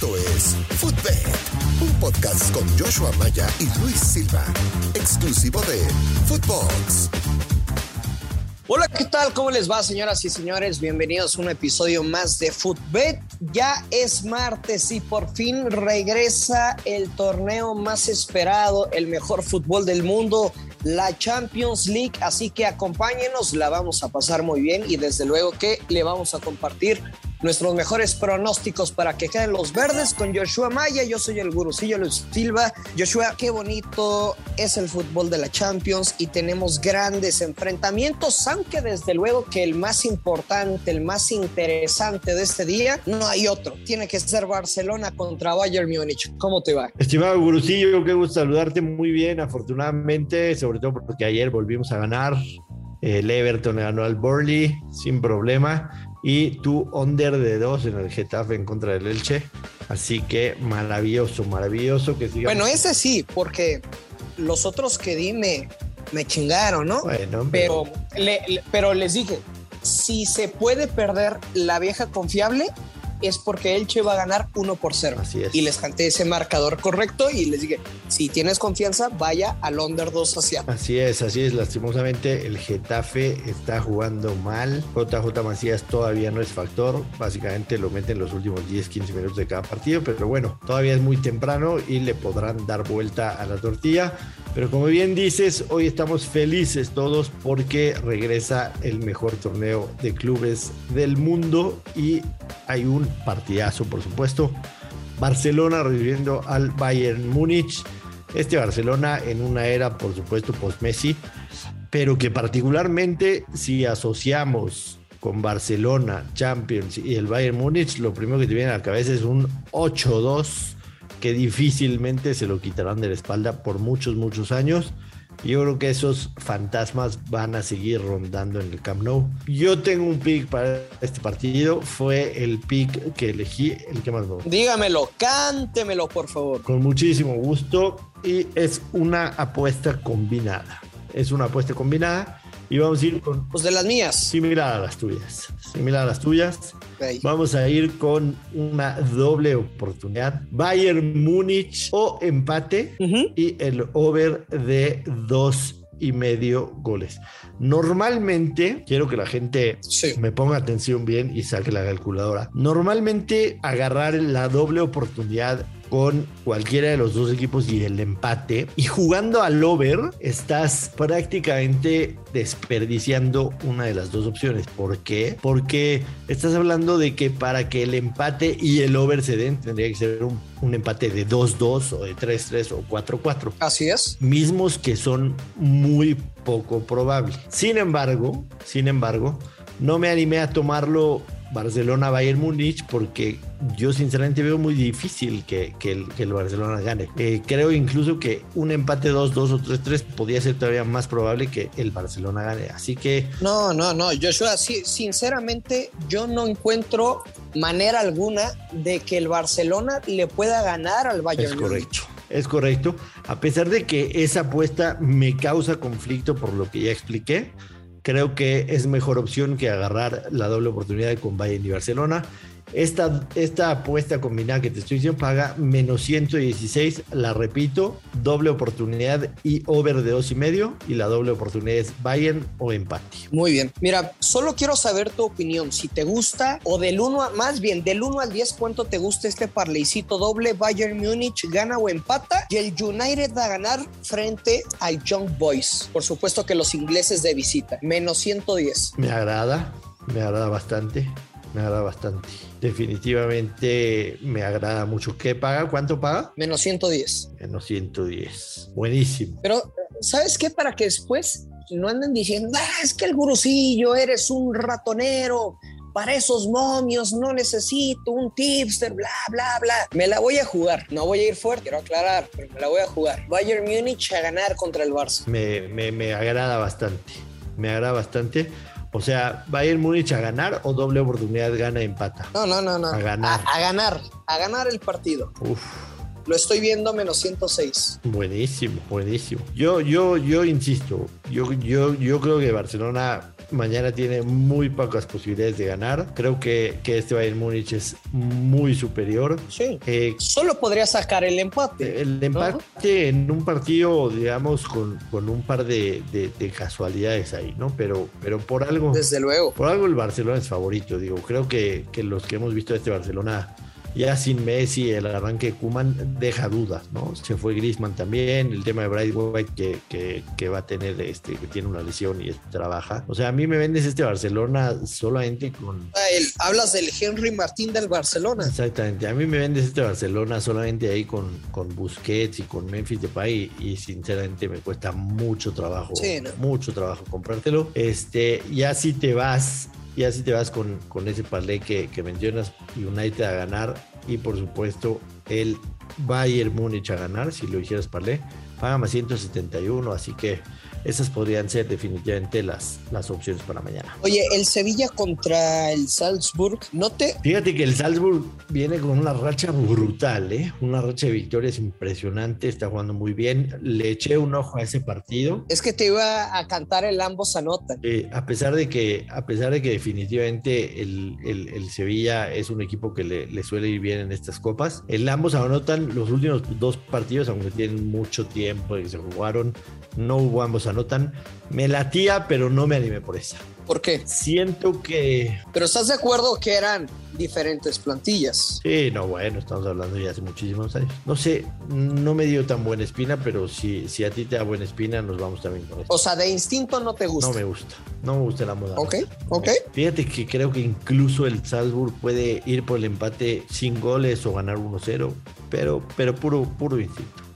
Esto es Footbed, un podcast con Joshua Maya y Luis Silva, exclusivo de Footbox. Hola, ¿qué tal? ¿Cómo les va, señoras y señores? Bienvenidos a un episodio más de Footbet. Ya es martes y por fin regresa el torneo más esperado, el mejor fútbol del mundo, la Champions League. Así que acompáñenos, la vamos a pasar muy bien y desde luego que le vamos a compartir nuestros mejores pronósticos para que queden los verdes con Joshua Maya. Yo soy el gurucillo Luis Silva. Joshua, qué bonito es el fútbol de la Champions y tenemos grandes enfrentamientos, aunque desde luego que el más importante, el más interesante de este día, no hay otro. Tiene que ser Barcelona contra Bayern Múnich. ¿Cómo te va? Estimado gurucillo, qué gusto saludarte muy bien, afortunadamente, sobre todo porque ayer volvimos a ganar. El Everton ganó al Burnley sin problema y tu under de dos en el Getafe en contra del Elche. Así que maravilloso, maravilloso que siga. Bueno, ese sí, porque los otros que di me, me chingaron, ¿no? Bueno, pero, le- le- pero les dije, si se puede perder la vieja confiable, es porque Elche va a ganar 1 por 0. Así es. Y les canté ese marcador correcto y les dije, si tienes confianza, vaya al under 2 hacia. Así es, así es. Lastimosamente, el Getafe está jugando mal. JJ Macías todavía no es factor. Básicamente lo meten los últimos 10, 15 minutos de cada partido. Pero bueno, todavía es muy temprano y le podrán dar vuelta a la tortilla. Pero como bien dices, hoy estamos felices todos porque regresa el mejor torneo de clubes del mundo y hay un partidazo, por supuesto. Barcelona recibiendo al Bayern Múnich. Este Barcelona en una era, por supuesto, post-Messi, pero que particularmente si asociamos con Barcelona, Champions y el Bayern Múnich, lo primero que te viene a la cabeza es un 8-2 que difícilmente se lo quitarán de la espalda por muchos, muchos años. Yo creo que esos fantasmas van a seguir rondando en el Camp Nou. Yo tengo un pick para este partido. Fue el pick que elegí, el que más me. Dígamelo, cántemelo, por favor. Con muchísimo gusto. Y es una apuesta combinada. Es una apuesta combinada. Y vamos a ir con Pues de las mías. similar a las tuyas. Similar a las tuyas. Vamos a ir con una doble oportunidad. Bayern Múnich o empate y el over de dos y medio goles. Normalmente, quiero que la gente Sí. me ponga atención bien y saque la calculadora. Normalmente agarrar la doble oportunidad con cualquiera de los dos equipos y el empate y jugando al over estás prácticamente desperdiciando una de las dos opciones. ¿Por qué? Porque estás hablando de que para que el empate y el over se den tendría que ser un, un empate de 2-2 o de 3-3 o 4-4 Así es. mismos que son muy poco probables. Sin embargo, sin embargo, no me animé a tomarlo Barcelona Bayern Múnich porque yo sinceramente veo muy difícil que, que el, que el Barcelona gane. Eh, creo incluso que un empate 2-2 o 3-3 podría ser todavía más probable que el Barcelona gane. Así que No, no, no, Joshua, sí, sinceramente yo no encuentro manera alguna de que el Barcelona le pueda ganar al Bayern Es Múnich. correcto. Es correcto. A pesar de que esa apuesta me causa conflicto por lo que ya expliqué, creo que es mejor opción que agarrar la doble oportunidad con Bayern y Barcelona. Esta, esta apuesta combinada que te estoy diciendo paga menos 116, la repito, doble oportunidad y over de dos y medio, y la doble oportunidad es Bayern o empate. Muy bien. Mira, solo quiero saber tu opinión. Si te gusta, o del 1 a, más bien, del 1 al 10, ¿cuánto te gusta este parleycito doble? Bayern Múnich gana o empata. Y el United va a ganar frente al Young Boys. Por supuesto que los ingleses de visita. Menos 110. Me agrada, me agrada bastante, me agrada bastante. Definitivamente me agrada mucho. ¿Qué paga? ¿Cuánto paga? Menos 110. Menos 110. Buenísimo. Pero, ¿sabes qué? Para que después no anden diciendo, ah, es que el gurusillo, eres un ratonero. Para esos momios no necesito un tipster, bla, bla, bla. Me la voy a jugar. No voy a ir fuerte, quiero aclarar, pero me la voy a jugar. Bayern Múnich a ganar contra el Barça. Me, me, me agrada bastante. Me agrada bastante. O sea, Bayern Múnich a ganar o doble oportunidad gana y empata. No, no, no, no. A ganar. A, a ganar. A ganar el partido. Uf, Lo estoy viendo menos 106. buenísimo, buenísimo. Yo, yo, yo insisto, yo, yo, yo creo que Barcelona mañana tiene muy pocas posibilidades de ganar. Creo que, que este Bayern Múnich es muy superior. Sí. Eh, Solo podría sacar el empate. El empate en un partido, digamos, con, con un par de, de, casualidades ahí, ¿no? Pero, pero por algo. Desde luego. Por algo el Barcelona es favorito. Digo, creo que, que los que hemos visto de este Barcelona ya sin Messi, el arranque de Kuman deja dudas, ¿no? Se fue Grisman también, el tema de Bright White que, que, va a tener, este, que tiene una lesión y trabaja. O sea, a mí me vendes este Barcelona solamente con. Ah, hablas del Henry Martín del Barcelona. Exactamente, a mí me vendes este Barcelona solamente ahí con, con Busquets y con Memphis Depay y, y sinceramente me cuesta mucho trabajo, mucho trabajo comprártelo. Este, ya si te vas y así te vas con, con ese parlay que, que mencionas, United a ganar y por supuesto el Bayern Múnich a ganar, si lo hicieras parlay, paga más 171, así que esas podrían ser definitivamente las, las opciones para mañana. Oye, el Sevilla contra el Salzburg, ¿no te...? Fíjate que el Salzburg viene con una racha brutal, ¿eh? Una racha de victorias impresionante, está jugando muy bien. Le eché un ojo a ese partido. Es que te iba a cantar el ambos anotan. Eh, a, pesar de que, a pesar de que definitivamente el, el, Sevilla es un equipo que le, le, suele ir bien en estas copas, el ambos anotan los últimos dos partidos, aunque tienen mucho tiempo que se jugaron, no hubo ambos anotan. Me latía, pero no me animé por esa. ¿Por qué? Siento que... Pero ¿estás de acuerdo que eran diferentes plantillas? Sí, no, bueno, estamos hablando ya hace muchísimos años. No sé, no me dio tan buena espina, pero si, si a ti te da buena espina, nos vamos también con eso. O sea, de instinto no te gusta. No me gusta, no me gusta la moda. Ok, ok. Fíjate que creo que incluso el Salzburg puede ir por el empate sin goles o ganar 1-0, pero, pero puro, puro instinto.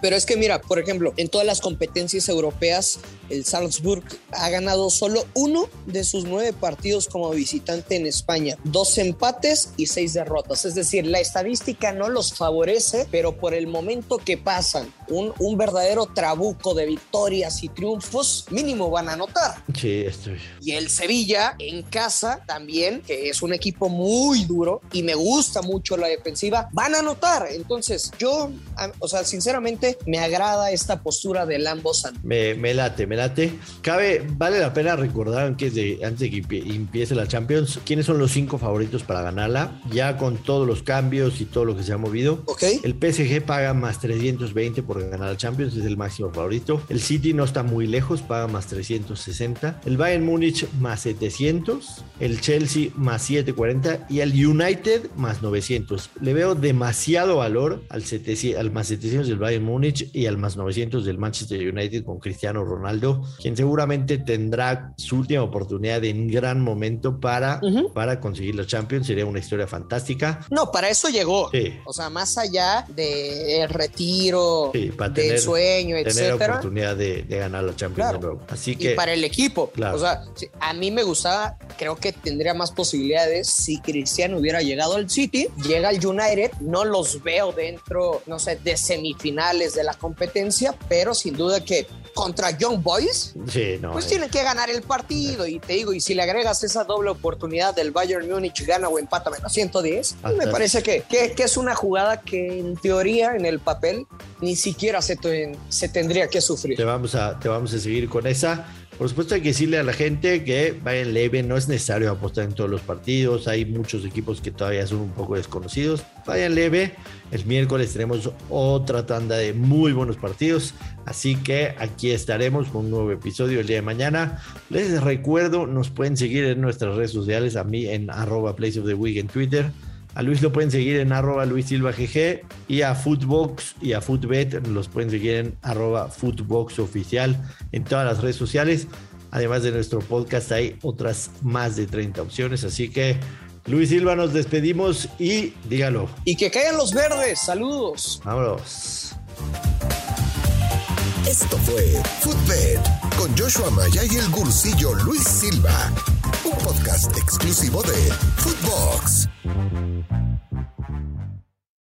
Pero es que mira, por ejemplo, en todas las competencias europeas, el Salzburg ha ganado solo uno de sus nueve partidos como visitante en España. Dos empates y seis derrotas. Es decir, la estadística no los favorece, pero por el momento que pasan, un, un verdadero trabuco de victorias y triunfos, mínimo van a anotar. Sí, estoy. Y el Sevilla en casa también, que es un equipo muy duro y me gusta mucho la defensiva, van a anotar. Entonces, yo, o sea, sinceramente me agrada esta postura del ambos. Me, me late, me late. Cabe, vale la pena recordar antes de, antes de que empiece la Champions, quiénes son los cinco favoritos para ganarla, ya con todos los cambios y todo lo que se ha movido. Okay. El PSG paga más 320 por ganar la Champions, es el máximo favorito. El City no está muy lejos, paga más 360. El Bayern Múnich más 700. El Chelsea más 740 y el United más 900. Le veo demasiado valor al, 700, al más 700 del Bayern Múnich y al más 900 del Manchester United con Cristiano Ronaldo, quien seguramente tendrá su última oportunidad en gran momento para, para conseguir la Champions. Sería una historia fantástica. No, para eso llegó. O sea, más allá del retiro, para del tener, sueño, tener oportunidad de, ganar la Champions de nuevo. Así que, y para el equipo. O sea, a mí me gustaba, creo que tendría más posibilidades si Cristiano hubiera llegado al City, llega al United, no los veo dentro, no sé, de semi finales de la competencia, pero sin duda que contra Young Boys, pues eh. tienen que ganar el partido. Y te digo, y si le agregas esa doble oportunidad del Bayern Múnich, gana o empata menos 110, me parece que, que, es una jugada que en teoría, en el papel, ni siquiera se, se tendría que sufrir. Te vamos, a, te vamos a seguir con esa. Por supuesto hay que decirle a la gente que vayan leve, no es necesario apostar en todos los partidos, hay muchos equipos que todavía son un poco desconocidos, vayan leve, el miércoles tenemos otra tanda de muy buenos partidos, así que aquí estaremos con un nuevo episodio el día de mañana. Les recuerdo, nos pueden seguir en nuestras redes sociales, a mí en arroba Place of the Week en Twitter, a Luis lo pueden seguir en arroba Luis Silva GG y a Footbox y a Footbet los pueden seguir en arroba Footbox oficial en todas las redes sociales. Además de nuestro podcast hay otras más de 30 opciones, así que Luis Silva nos despedimos y dígalo. Y que caigan los verdes, saludos. Vámonos. Esto fue Footbet con Joshua Maya y el gursillo Luis Silva, un podcast exclusivo de Footbox.